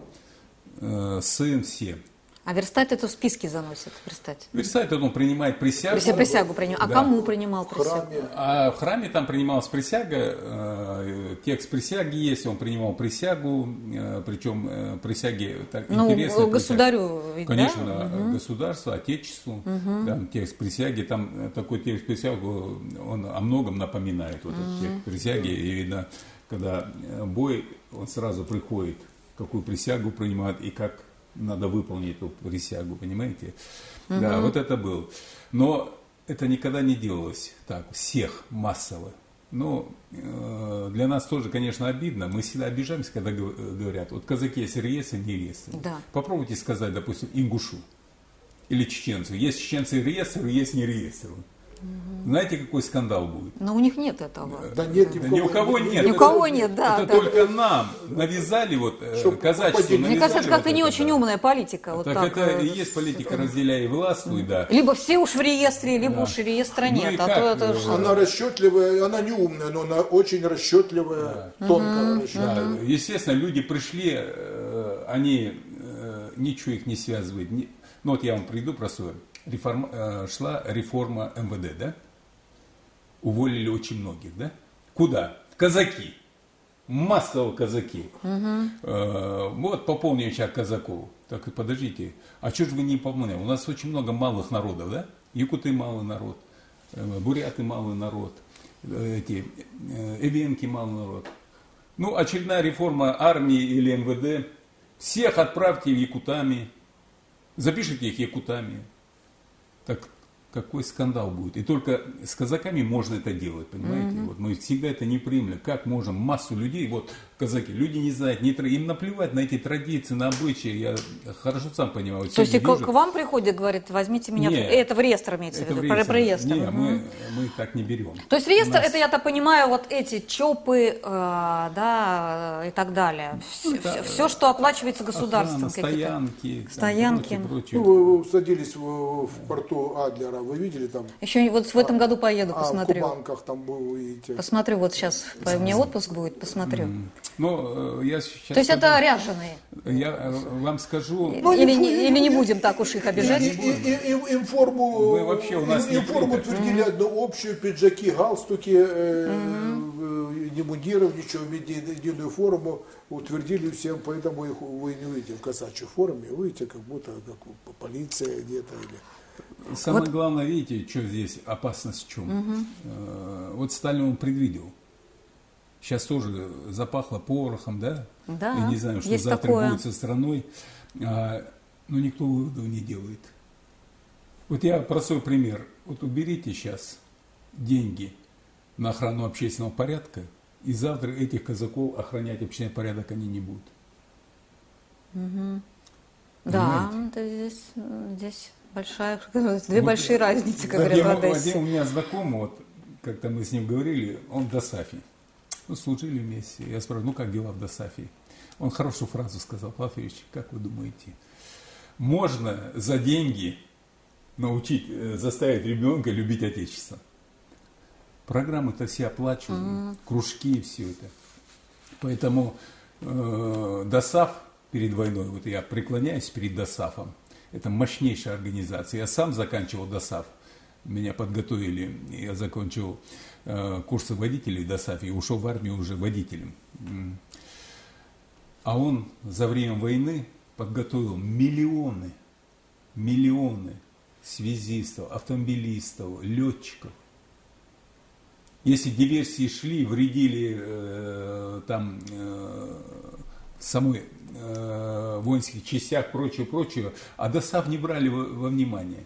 э, сын, все.
А верстать это в списки заносит, верстать.
Верстает, он принимает присягу.
Присягу принимал. А
Да.
кому принимал
В
присягу?
храме.
А в храме там принималась присяга, э, текст присяги есть, он принимал присягу, э, причем э, присяги так,
Ну,
интересные.
государю, ведь, да?
Конечно, государству, отечеству, там текст присяги, там э, такой текст присяги, он о многом напоминает вот этот текст присяги, и видно, когда бой, он сразу приходит, какую присягу принимает и как надо выполнить эту присягу, понимаете? Да, вот это был. Но это никогда не делалось так, всех массово. Но э, для нас тоже, конечно, обидно. Мы всегда обижаемся, когда гов- говорят, вот казаки есть реестры, не реестры.
Да.
Попробуйте сказать, допустим, ингушу или чеченцу. Есть чеченцы реестры, есть не Знаете, какой скандал будет?
Но у них нет этого.
Да нет,
Да ни у кого нет.
Ни у кого нет, да.
это
да.
только нам навязали вот э,
Чтоб
казачеству.
поделить.
Мне кажется, это как-то
вот
не
это,
очень
да.
умная политика. Вот
так,
так,
это
э,
и есть политика разделяй и властвуй, да.
Либо все уж в реестре, либо
Да.
уж реестра
Ну
нет. а
как,
то это
э,
ж-
Она расчетливая, она не умная, но она очень расчетливая, тонко расчетливая.
Да, естественно, люди пришли, э, они, ничего их не связывает. Ну вот я вам приду простое. Реформ, э, шла реформа МВД, да? Уволили очень многих, да? Куда? В казаки. Массово казаки. Э, вот пополним сейчас казаков. Так и подождите. А что же вы не пополняете? У нас очень много малых народов, да? Якуты малый народ, э, буряты малый народ, э, эти эвенки малый народ. Ну, очередная реформа армии или МВД. Всех отправьте якутами. Запишите их якутами. Так какой скандал будет. И только с казаками можно это делать, понимаете? Вот мы всегда это не примем. Как можем массу людей, вот казаки, люди не знают, не, им наплевать на эти традиции, на обычаи. Я хорошо сам понимаю.
То есть к,
вижу-
к вам приходит, говорит, возьмите меня, в-
Нет.
это в реестр имеется в
это
виду,
в реестр.
про реестр.
Не,
Мгм.
мы, мы так не берем.
То есть реестр,
нас-
это я так понимаю, вот эти ЧОПы, э, да, э, и так далее. Все,
это,
что оплачивается государством.
Охрана,
какие-то.
стоянки. там,
Стоянки.
прочее, прочее.
Ну, вы садились в, в порту Адлера, вы видели там?
Еще вот в этом году поеду,
А, в
посмотрю.
Кубанках там был, видите.
Посмотрю, вот сейчас у меня отпуск будет, посмотрю.
Ну, э, я сейчас
То есть это ряженые.
Я э, вам скажу...
Ну,
или,
не-
не, или не будем так уж их
И,
обижать.
и- и- и- им форму,
Вы вообще у нас
им-
не
им форму утвердили одну общую, пиджаки, галстуки, э, э, не мундиров, ничего, еди- единую форму утвердили всем, поэтому их вы не увидите в казачьей форме, увидите, как будто как полиция где-то или...
Самое главное, видите, что здесь опасность в чем? Э, Вот Сталин он предвидел. Сейчас тоже запахло порохом, да?
Да,
Я не знаю, что
есть
завтра
такое.
будет со страной. А, но никто выводов не делает. Вот я простой пример. Вот уберите сейчас деньги на охрану общественного порядка, и завтра этих казаков охранять общественный порядок они не будут.
Да,
Понимаете?
это здесь, здесь большая, две
Вот,
большие разницы, как говорят в Одессе.
у меня знакомый, вот как-то мы с ним говорили, он в Досафе. Ну, служили вместе. Я спрашиваю, ну как дела в Досафе? Он хорошую фразу сказал, Ильич, как вы думаете, можно за деньги научить, э, заставить ребенка любить Отечество? Программы-то все оплачивают, кружки, все это. Поэтому э, ДОСАФ перед войной, вот я преклоняюсь перед ДОСАФом, это мощнейшая организация. Я сам заканчивал ДОСАФ, меня подготовили, я закончил э, курсы водителей в ДОСАФе и ушел в армию уже водителем. А он за время войны подготовил миллионы, миллионы связистов, автомобилистов, летчиков. Если диверсии шли, вредили э, там э, самой э, воинских частях, прочее, прочее, а ДОСАВ не брали во, во внимание.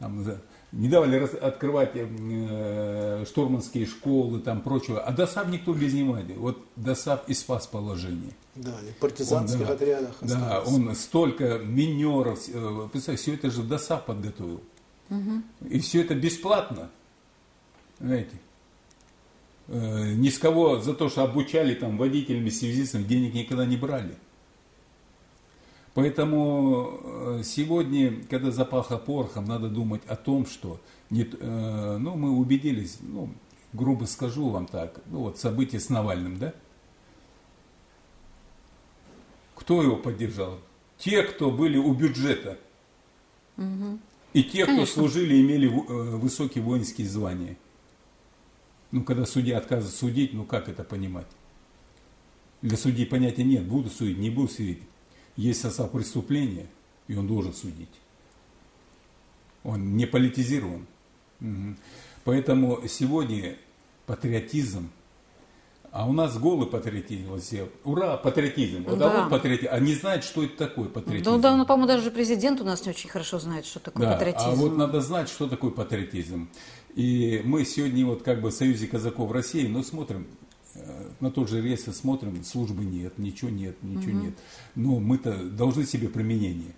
Там, не давали раз- открывать э, штурманские школы, там прочего. А ДОСАВ никто без внимания. Вот ДОСАВ и спас положение.
Да, и в партизанских
Он, да,
отрядах
Да,
остался.
он столько минеров, э, представь, все это же ДОСАВ подготовил. И все это бесплатно. Знаете. Э, Ни с кого за то, что обучали там водителями, связистами, денег никогда не брали. Поэтому э, сегодня, когда запахло порохом, надо думать о том, что не э, ну, мы убедились, ну, грубо скажу вам так, ну вот события с Навальным, да? Кто его поддержал? Те, кто были у бюджета. И те, кто служили имели э, высокие воинские звания. Ну, когда судья отказывается судить, ну как это понимать? Для судьи понятия нет, буду судить, не буду судить. Есть состав преступления, и он должен судить. Он не политизирован. Поэтому сегодня патриотизм, А у нас голый патриотизм. Вот все, ура, патриотизм. Вот,
Да.
а вот патриотизм. А не знает, что это такое патриотизм.
Ну да, ну, по-моему, даже президент у нас не очень хорошо знает, что такое
Да,
патриотизм.
а вот надо знать, что такое патриотизм. И мы сегодня вот как бы в Союзе казаков России, но смотрим на тот же рейс, смотрим, службы нет, ничего нет, ничего нет. Но мы-то должны себе применение.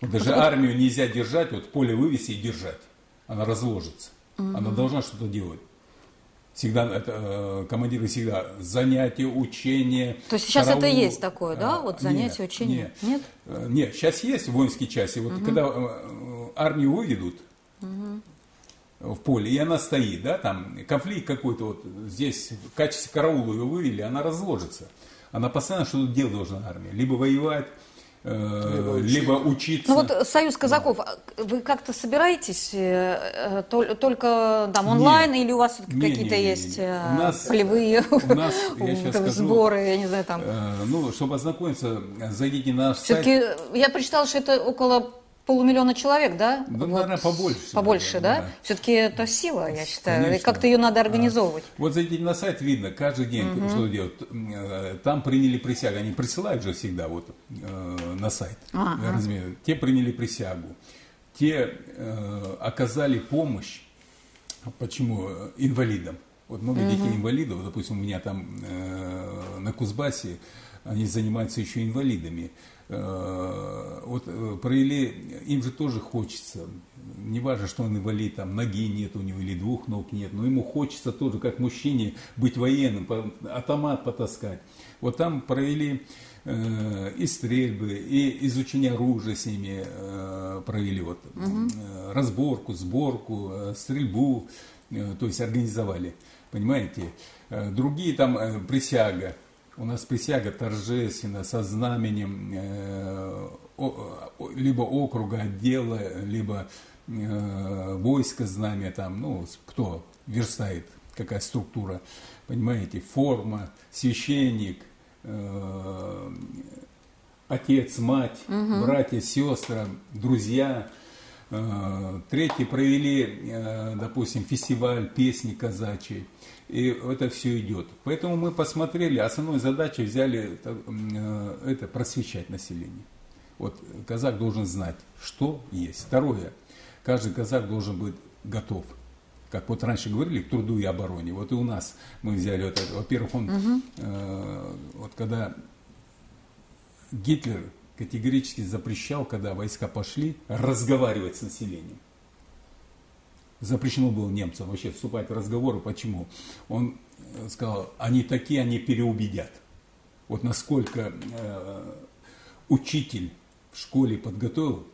Вот Даже армию нельзя держать, вот поле вывести и держать. Она разложится. Она должна что-то делать. Всегда это, э, командиры всегда занятия, учения.
То есть сейчас это
караул.
есть такое, да?
А,
Вот занятия,
нет,
учения?
Нет.
Нет?
Э, Нет, сейчас есть воинские части. Вот когда э, армию выведут в поле, и она стоит, да, там конфликт какой-то вот здесь в качестве караула ее вывели, она разложится. Она постоянно что-то делать должна армия. Либо воевать, э, либо, учиться.
Ну вот Союз казаков, а вы как-то собираетесь э, э, тол- только там онлайн
Нет.
или у вас
Не,
какие-то
не, не,
есть
У нас-
полевые
у нас, я
там,
скажу,
сборы, я не знаю, там.
Ну, чтобы ознакомиться, зайдите на наш сайт.
Все-таки я прочитала, что это около полумиллиона человек, да?
Да, наверное, побольше,
Побольше, да?
наверное, да.
Все-таки это сила, я считаю. И
Конечно.
как-то ее надо организовывать.
Вот зайдите на сайт, видно, каждый день, что делают. Э, Там приняли присягу. Они присылают же всегда вот э, на сайт.
Ага.
Я разумею. Те приняли присягу. Те э, оказали помощь. Почему? Инвалидам. Вот много детей инвалидов, допустим, у меня там э, на Кузбассе, они занимаются еще инвалидами. Э, вот э, провели, им же тоже хочется, не важно, что он инвалид, там ноги нет у него или двух ног нет, но ему хочется тоже, как мужчине, быть военным, автомат потаскать. Вот там провели э, и стрельбы, и изучение оружия с ними э, провели, вот, э, разборку, сборку, стрельбу, то есть организовали, понимаете. Другие там присяга, у нас присяга торжественно, со знаменем э, о- либо округа, отдела, либо э, войска знамя, там, ну, кто верстает, какая структура, понимаете, форма, священник, э, отец, мать, братья, сестры, друзья. Э, Третьи провели, э, допустим, фестиваль песни казачьей. И это все идет. Поэтому мы посмотрели, основной задачей взяли э, это просвещать население. Вот казак должен знать, что есть. Второе, каждый казак должен быть готов. Как вот раньше говорили, к труду и обороне. Вот и у нас мы взяли вот это. Во-первых, он, э, вот когда Гитлер категорически запрещал, когда войска пошли, разговаривать с населением. Запрещено было немцам вообще вступать в разговоры. Почему? Он э, сказал, они такие, они переубедят. Вот насколько э, учитель в школе подготовил,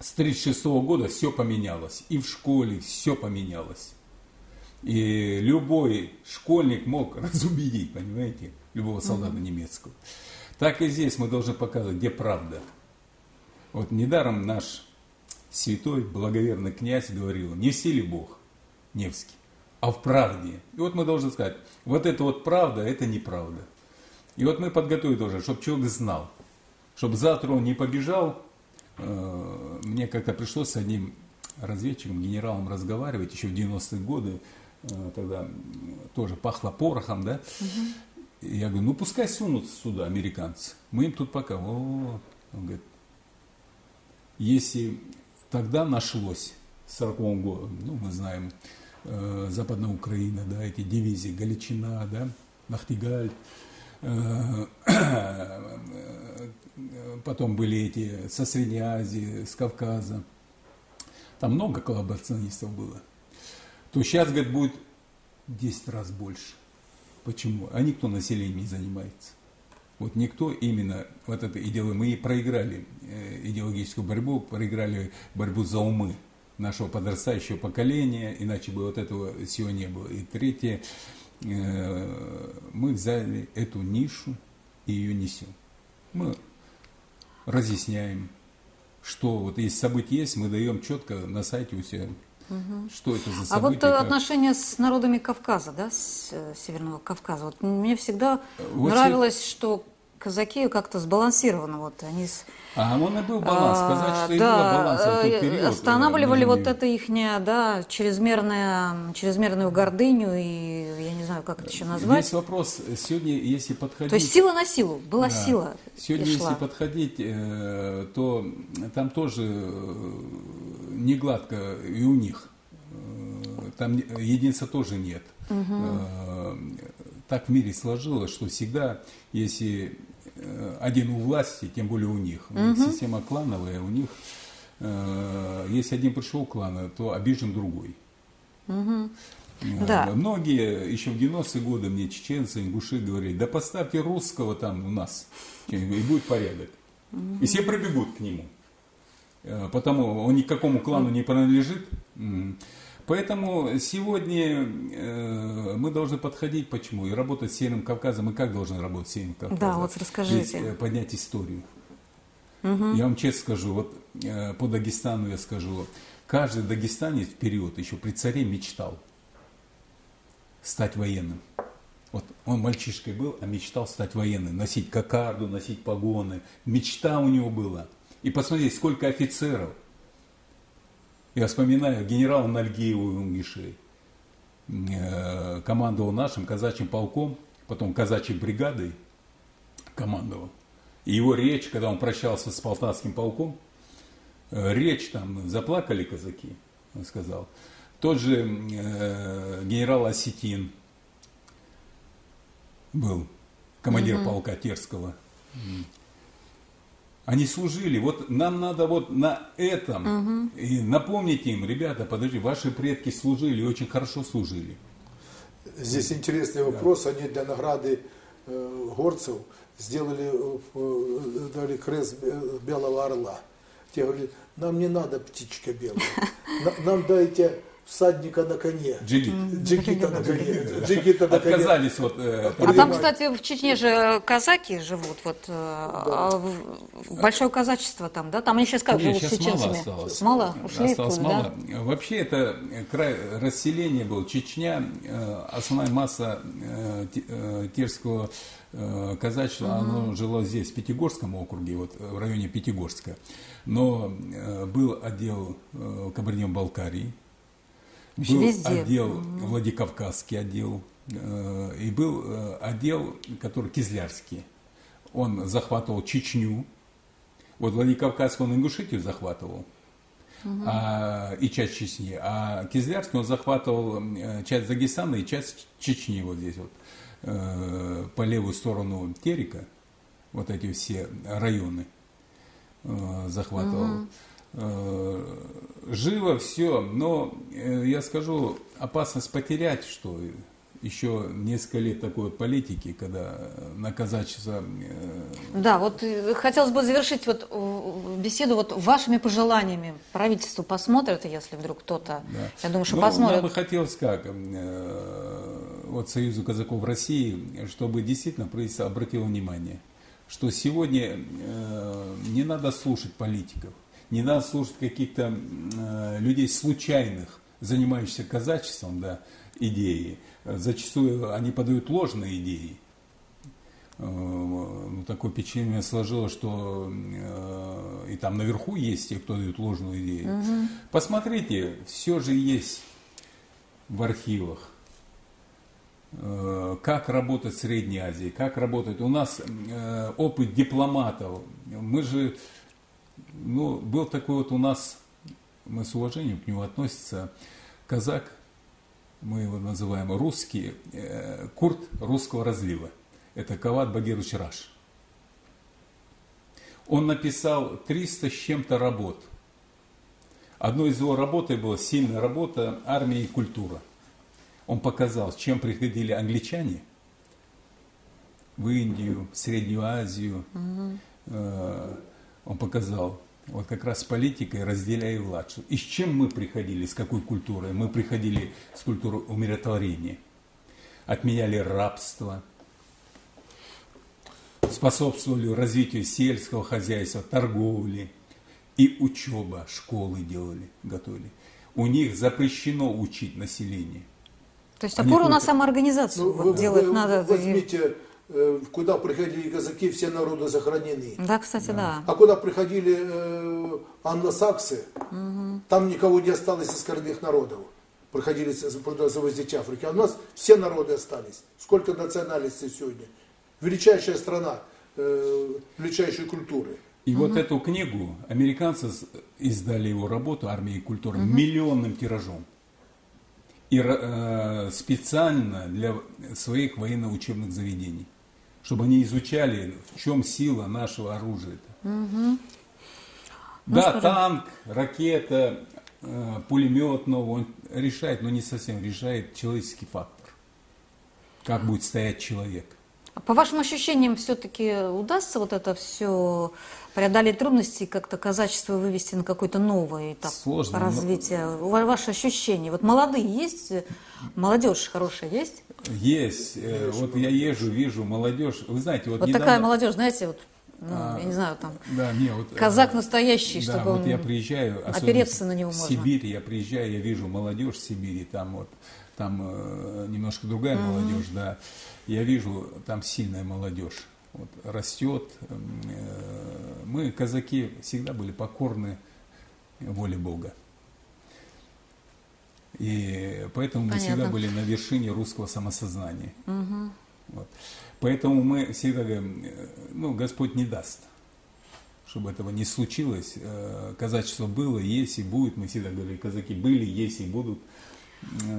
с 1936 года все поменялось. И в школе все поменялось. И любой школьник мог разубедить, понимаете, любого солдата немецкого. Так и здесь мы должны показывать, где правда. Вот недаром наш святой благоверный князь говорил, не в силе Бог, Невский, а в правде. И вот мы должны сказать, вот это вот правда, это неправда. И вот мы подготовили тоже, чтобы человек знал, чтобы завтра он не побежал. Э, Мне как-то пришлось с одним разведчиком, генералом разговаривать еще в 90-е годы, э, тогда тоже пахло порохом, да. И я говорю, ну пускай сунутся сюда американцы. Мы им тут пока. О, он говорит, если тогда нашлось в 40 году, ну мы знаем, э, Западная Украина, да, эти дивизии, Галичина, да, Нахтигаль, э, э, потом были эти со Средней Азии, с Кавказа, там много коллаборационистов было, то сейчас, говорит, будет 10 раз больше. Почему? А никто населением не занимается. Вот никто именно вот это идеологию, мы и проиграли э, идеологическую борьбу, проиграли борьбу за умы нашего подрастающего поколения, иначе бы вот этого всего не было. И третье, э, мы взяли эту нишу и ее несем. Мы разъясняем, что вот если события есть, мы даем четко на сайте у себя, что это за события.
А вот э,
как-
отношения с народами Кавказа, да, с э, Северного Кавказа. Вот мне всегда
Вот
нравилось, что казаки как-то сбалансированы. Вот они с-
А он и был баланс. Сказать, что и
да,
было баланс в тот
э,
период. э,
Останавливали вот это их, да, чрезмерное, чрезмерную гордыню и я не знаю, как это еще назвать.
Есть вопрос, сегодня, если подходить...
То есть сила на силу, была
Да.
сила.
Сегодня, если подходить, э, то там тоже э, не гладко и у них. Там единица тоже нет. Э, Так в мире сложилось, что всегда, если э, один у власти, тем более у них, у них система клановая, у них, э, если один пришел клана, то обижен другой. Э,
Да.
Многие еще в 90-е годы мне чеченцы, ингуши говорили, да поставьте русского там у нас, и будет порядок. И все пробегут к нему. Э, Потому он никакому клану не принадлежит. Поэтому сегодня э, мы должны подходить, почему, и работать с Северным Кавказом. И как должны работать с Северным Кавказом?
Да, вот расскажите.
Здесь, э, поднять историю. Я вам честно скажу, вот э, по Дагестану я скажу, каждый дагестанец в период еще при царе мечтал стать военным. Вот он мальчишкой был, а мечтал стать военным, носить кокарду, носить погоны. Мечта у него была. И посмотрите, сколько офицеров. Я вспоминаю генерала Нальгиева Унгиши. Э, Командовал нашим казачьим полком, потом казачьей бригадой командовал. И его речь, когда он прощался с полтавским полком, э, речь там, заплакали казаки, он сказал. Тот же э, генерал Осетин был, командир полка Терского. Они служили. Вот нам надо вот на этом и напомнить им, ребята, подожди, ваши предки служили, очень хорошо служили.
Здесь интересный вопрос. Они для награды э, горцев сделали, э, э, дали крест бе- белого орла. Те говорят, нам не надо птичка белая, На- нам дайте всадника на коне.
Джигит.
Джигита на коне. Джигита на коне.
Отказались вот э,
А там, кстати, в Чечне же казаки живут, вот э, а в- в- большое казачество там, да? Там они сейчас как
Нет,
живут с
сейчас мало
чеченцами?
осталось.
Мало? Ушли
Осталось
оттуда,
мало. Вообще это край расселения был. Чечня, э, основная масса э, те- терского э, казачества, оно жило здесь, в Пятигорском округе, вот в районе Пятигорска. Но э, был отдел э, Кабардино-Балкарии, был
везде.
отдел, Владикавказский отдел, э, и был э, отдел, который Кизлярский. Он захватывал Чечню, вот Владикавказский он Ингушетию захватывал, а, и часть Чечни, а Кизлярский он захватывал э, часть Дагестана и часть Чечни вот здесь вот, э, по левую сторону Терека, вот эти все районы э, захватывал. Э, Живо все, но э, я скажу, опасность потерять, что еще несколько лет такой вот политики, когда на казачество э,
Да, вот э, хотелось бы завершить вот э, беседу вот вашими пожеланиями. Правительство посмотрит, если вдруг кто-то,
Да.
я думаю, что
Ну,
посмотрит.
Нам бы хотелось как, э, вот Союзу казаков России, чтобы действительно правительство обратило внимание, что сегодня э, не надо слушать политиков, не надо слушать каких-то э, людей случайных, занимающихся казачеством, да, идеи. Зачастую они подают ложные идеи. Э, ну, такое впечатление сложилось, что э, и там наверху есть те, кто дают ложную идею. Посмотрите, все же есть в архивах. Э, Как работать в Средней Азии, как работать. У нас э, опыт дипломатов. Мы же, ну, был такой вот у нас, мы с уважением к нему относимся, казак, мы его называем русский, э, курт русского разлива. Это Кават Багирович Раш. Он написал 300 с чем-то работ. Одной из его работ была сильная работа «Армия и культура». Он показал, с чем приходили англичане в Индию, в Среднюю Азию. Э, Он показал, вот как раз с политикой разделяя власть. И с чем мы приходили, с какой культурой? Мы приходили с культурой умиротворения. Отменяли рабство, способствовали развитию сельского хозяйства, торговли и учеба, школы делали, готовили. У них запрещено учить население.
То есть
они
опору на
только-
самоорганизацию
Ну,
вот
вы-
делать
вы
надо.
Возьмите куда приходили казаки, все народы сохранены.
Да, кстати, да.
А куда приходили э, англосаксы, там никого не осталось из коренных народов. Приходили завозить Африки. А у нас все народы остались. Сколько национальностей сегодня. Величайшая страна, э, величайшей культуры.
И вот эту книгу американцы издали его работу «Армия и культура» миллионным тиражом. И э, специально для своих военно-учебных заведений. Чтобы они изучали, в чем сила нашего оружия. Да, танк, ракета, э, пулемет новый, он решает, но не совсем решает человеческий фактор. Как будет стоять человек.
А По вашим ощущениям, все-таки удастся вот это все преодолеть трудности, как-то казачество вывести на какой-то новый этап
Сложно, но-
развития? Ва- Ваши ощущения? Вот молодые есть, молодежь хорошая есть?
Есть. э, вот я езжу, вижу молодежь. Вы знаете, вот,
Вот
недавно-
такая молодежь, знаете, вот, ну,
А,
я не знаю, там,
Да, не, вот, э,
казак настоящий,
да,
чтобы
вот
он...
я приезжаю,
опереться на него
в
можно.
Сибирь, я приезжаю, я вижу молодежь в Сибири, там вот, там э, немножко другая молодежь, да. Я вижу, там сильная молодежь, вот, растет. М, э, Мы, казаки, всегда были покорны воле Бога. И поэтому мы
Понятно.
всегда были на вершине русского самосознания. Вот. Поэтому мы всегда говорим, э, ну, Господь не даст, чтобы этого не случилось. Э, Казачество было, есть и будет. Мы всегда говорили, казаки были, есть и будут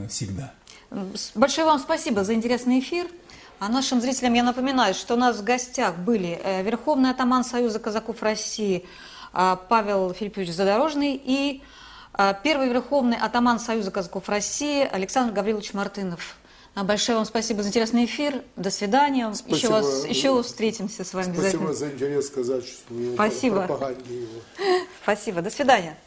всегда.
С- Большое вам спасибо за интересный эфир. А нашим зрителям я напоминаю, что у нас в гостях были э, Верховный атаман Союза казаков России а, Павел Филиппович Задорожный и а, первый Верховный атаман Союза казаков России Александр Гаврилович Мартынов. А, Большое вам спасибо за интересный эфир. До свидания. Еще,
Спасибо.
вас, еще встретимся с вами
Спасибо
обязательно.
за интерес к казачеству и
Спасибо.
пропаганде его.
Спасибо. До свидания.